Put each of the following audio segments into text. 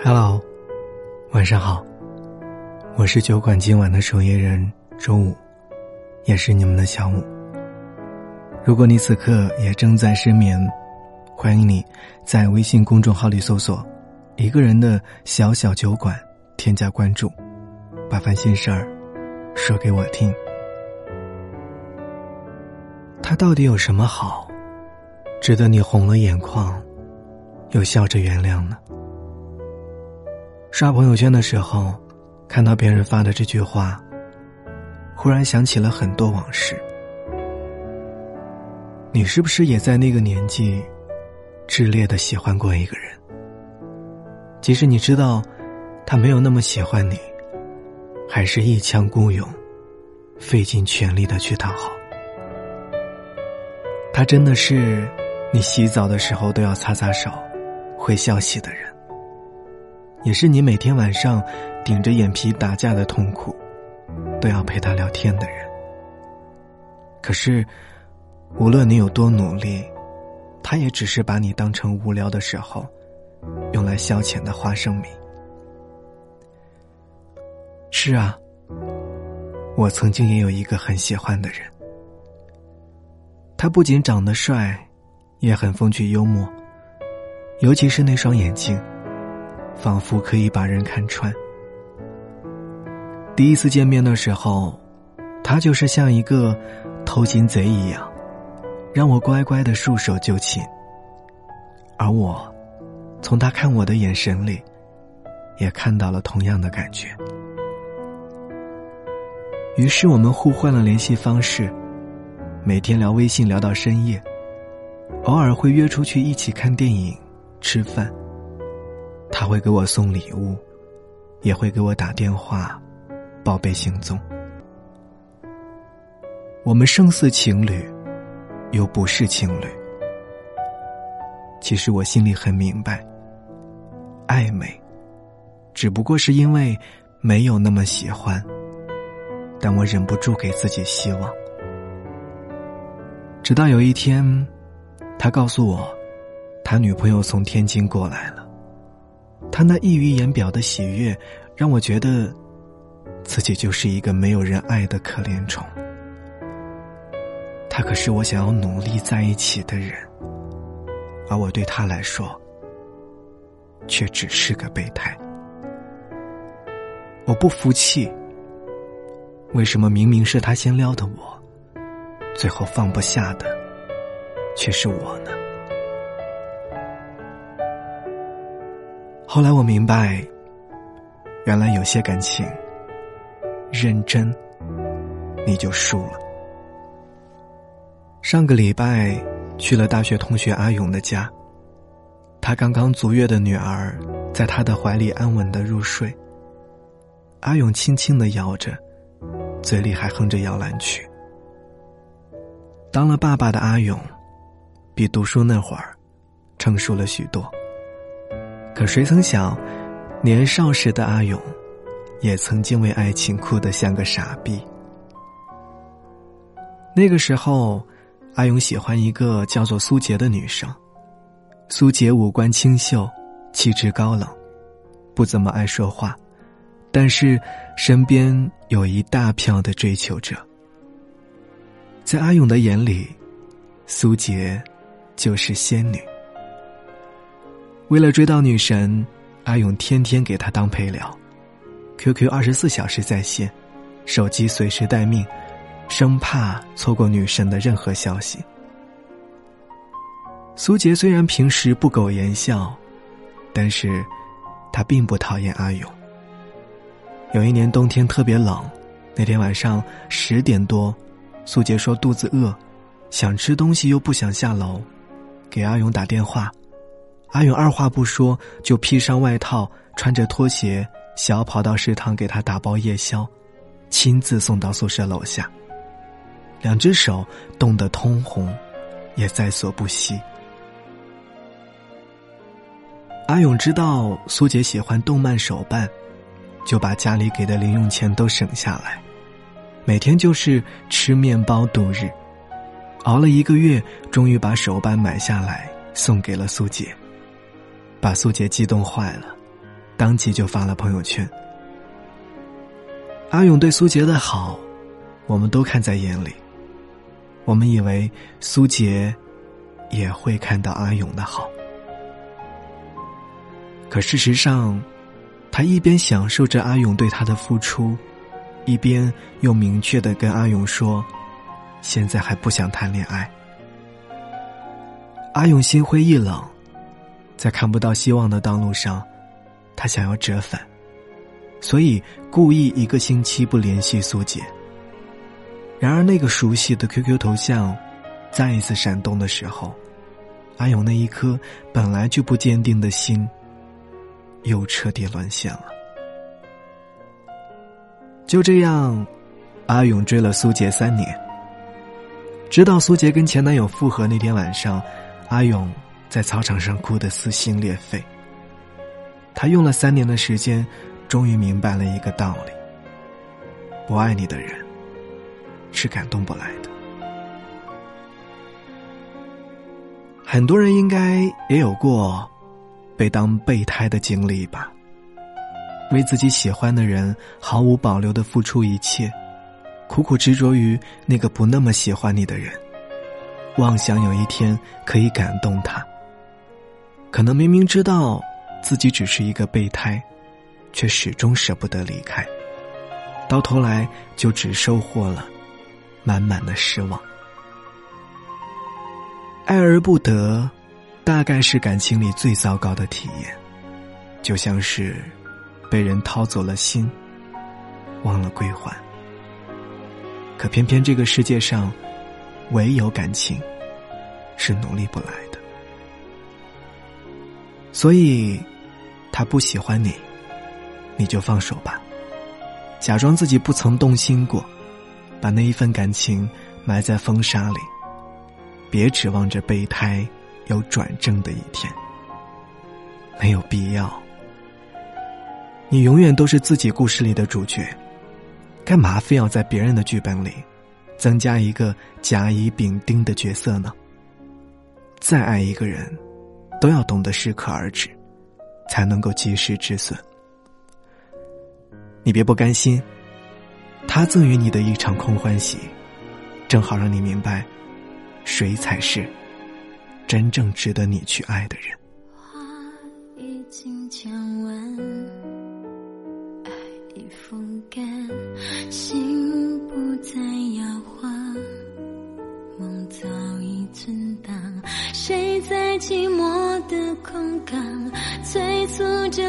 Hello，晚上好，我是酒馆今晚的守夜人周五，也是你们的小五。如果你此刻也正在失眠，欢迎你在微信公众号里搜索“一个人的小小酒馆”，添加关注，把烦心事儿说给我听。他到底有什么好，值得你红了眼眶，又笑着原谅呢？刷朋友圈的时候，看到别人发的这句话，忽然想起了很多往事。你是不是也在那个年纪，炽烈的喜欢过一个人？即使你知道他没有那么喜欢你，还是一腔孤勇，费尽全力的去讨好。他真的是你洗澡的时候都要擦擦手，会笑洗的人。也是你每天晚上顶着眼皮打架的痛苦，都要陪他聊天的人。可是，无论你有多努力，他也只是把你当成无聊的时候用来消遣的花生米。是啊，我曾经也有一个很喜欢的人，他不仅长得帅，也很风趣幽默，尤其是那双眼睛。仿佛可以把人看穿。第一次见面的时候，他就是像一个偷金贼一样，让我乖乖的束手就擒。而我，从他看我的眼神里，也看到了同样的感觉。于是我们互换了联系方式，每天聊微信聊到深夜，偶尔会约出去一起看电影、吃饭。他会给我送礼物，也会给我打电话，报备行踪。我们胜似情侣，又不是情侣。其实我心里很明白，暧昧，只不过是因为没有那么喜欢，但我忍不住给自己希望。直到有一天，他告诉我，他女朋友从天津过来了。他那溢于言表的喜悦，让我觉得，自己就是一个没有人爱的可怜虫。他可是我想要努力在一起的人，而我对他来说，却只是个备胎。我不服气，为什么明明是他先撩的我，最后放不下的，却是我呢？后来我明白，原来有些感情，认真，你就输了。上个礼拜去了大学同学阿勇的家，他刚刚足月的女儿在他的怀里安稳的入睡。阿勇轻轻的摇着，嘴里还哼着摇篮曲。当了爸爸的阿勇，比读书那会儿，成熟了许多。可谁曾想，年少时的阿勇，也曾经为爱情哭得像个傻逼。那个时候，阿勇喜欢一个叫做苏杰的女生。苏杰五官清秀，气质高冷，不怎么爱说话，但是身边有一大票的追求者。在阿勇的眼里，苏杰就是仙女。为了追到女神，阿勇天天给她当陪聊，QQ 二十四小时在线，手机随时待命，生怕错过女神的任何消息。苏杰虽然平时不苟言笑，但是，他并不讨厌阿勇。有一年冬天特别冷，那天晚上十点多，苏杰说肚子饿，想吃东西又不想下楼，给阿勇打电话。阿勇二话不说，就披上外套，穿着拖鞋，小跑到食堂给他打包夜宵，亲自送到宿舍楼下。两只手冻得通红，也在所不惜。阿勇知道苏杰喜欢动漫手办，就把家里给的零用钱都省下来，每天就是吃面包度日。熬了一个月，终于把手办买下来，送给了苏杰。把苏杰激动坏了，当即就发了朋友圈。阿勇对苏杰的好，我们都看在眼里。我们以为苏杰也会看到阿勇的好，可事实上，他一边享受着阿勇对他的付出，一边又明确的跟阿勇说：“现在还不想谈恋爱。”阿勇心灰意冷，在看不到希望的道路上，他想要折返，所以故意一个星期不联系苏杰。然而，那个熟悉的 QQ 头像再一次闪动的时候，阿勇那一颗本来就不坚定的心又彻底沦陷了。就这样，阿勇追了苏杰三年，直到苏杰跟前男友复合那天晚上，阿勇在操场上哭得撕心裂肺。他用了三年的时间，终于明白了一个道理：不爱你的人。是感动不来的。很多人应该也有过被当备胎的经历吧？为自己喜欢的人毫无保留的付出一切，苦苦执着于那个不那么喜欢你的人，妄想有一天可以感动他。可能明明知道自己只是一个备胎，却始终舍不得离开，到头来就只收获了。满满的失望，爱而不得，大概是感情里最糟糕的体验，就像是被人掏走了心，忘了归还。可偏偏这个世界上，唯有感情是努力不来，所以他不喜欢你，你就放手吧，假装自己不曾动心过。把那一份感情埋在风沙里，别指望着备胎有转正的一天。没有必要，你永远都是自己故事里的主角，干嘛非要在别人的剧本里增加一个甲乙丙丁的角色呢？再爱一个人，都要懂得适可而止，才能够及时止损。你别不甘心。他赠予你的一场空欢喜，正好让你明白，谁才是真正值得你去爱的人。已经讲完，爱已风干，心不再摇晃，梦早已存档。谁在寂寞空港催促着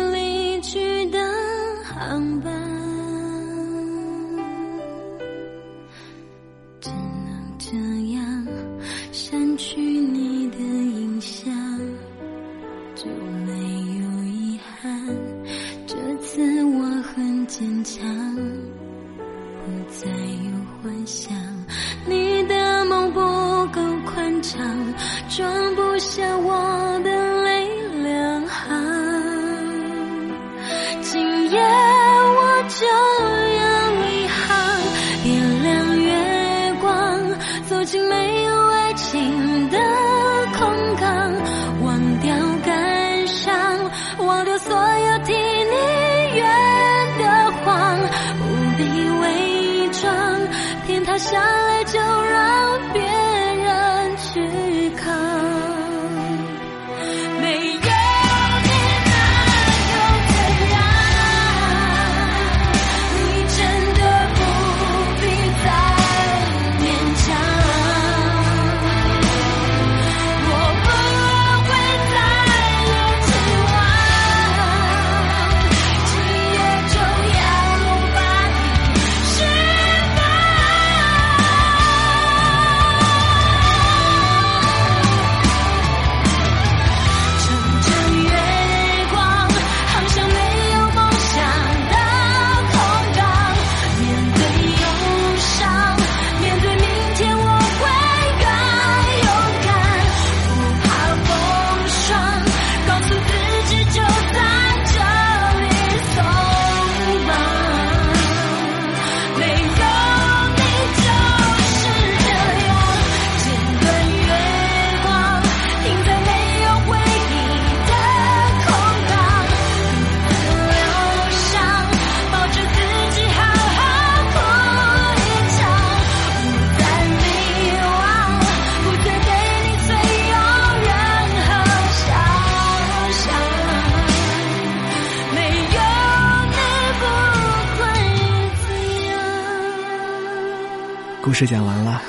故事讲完了，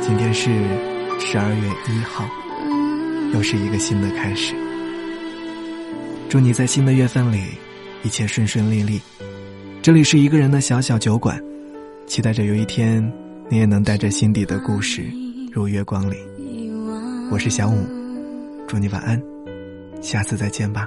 今天是十二月一号，又是一个新的开始。祝你在新的月份里一切顺顺利利。这里是一个人的小小酒馆，期待着有一天你也能带着心底的故事入月光里。我是小五，祝你晚安，下次再见吧。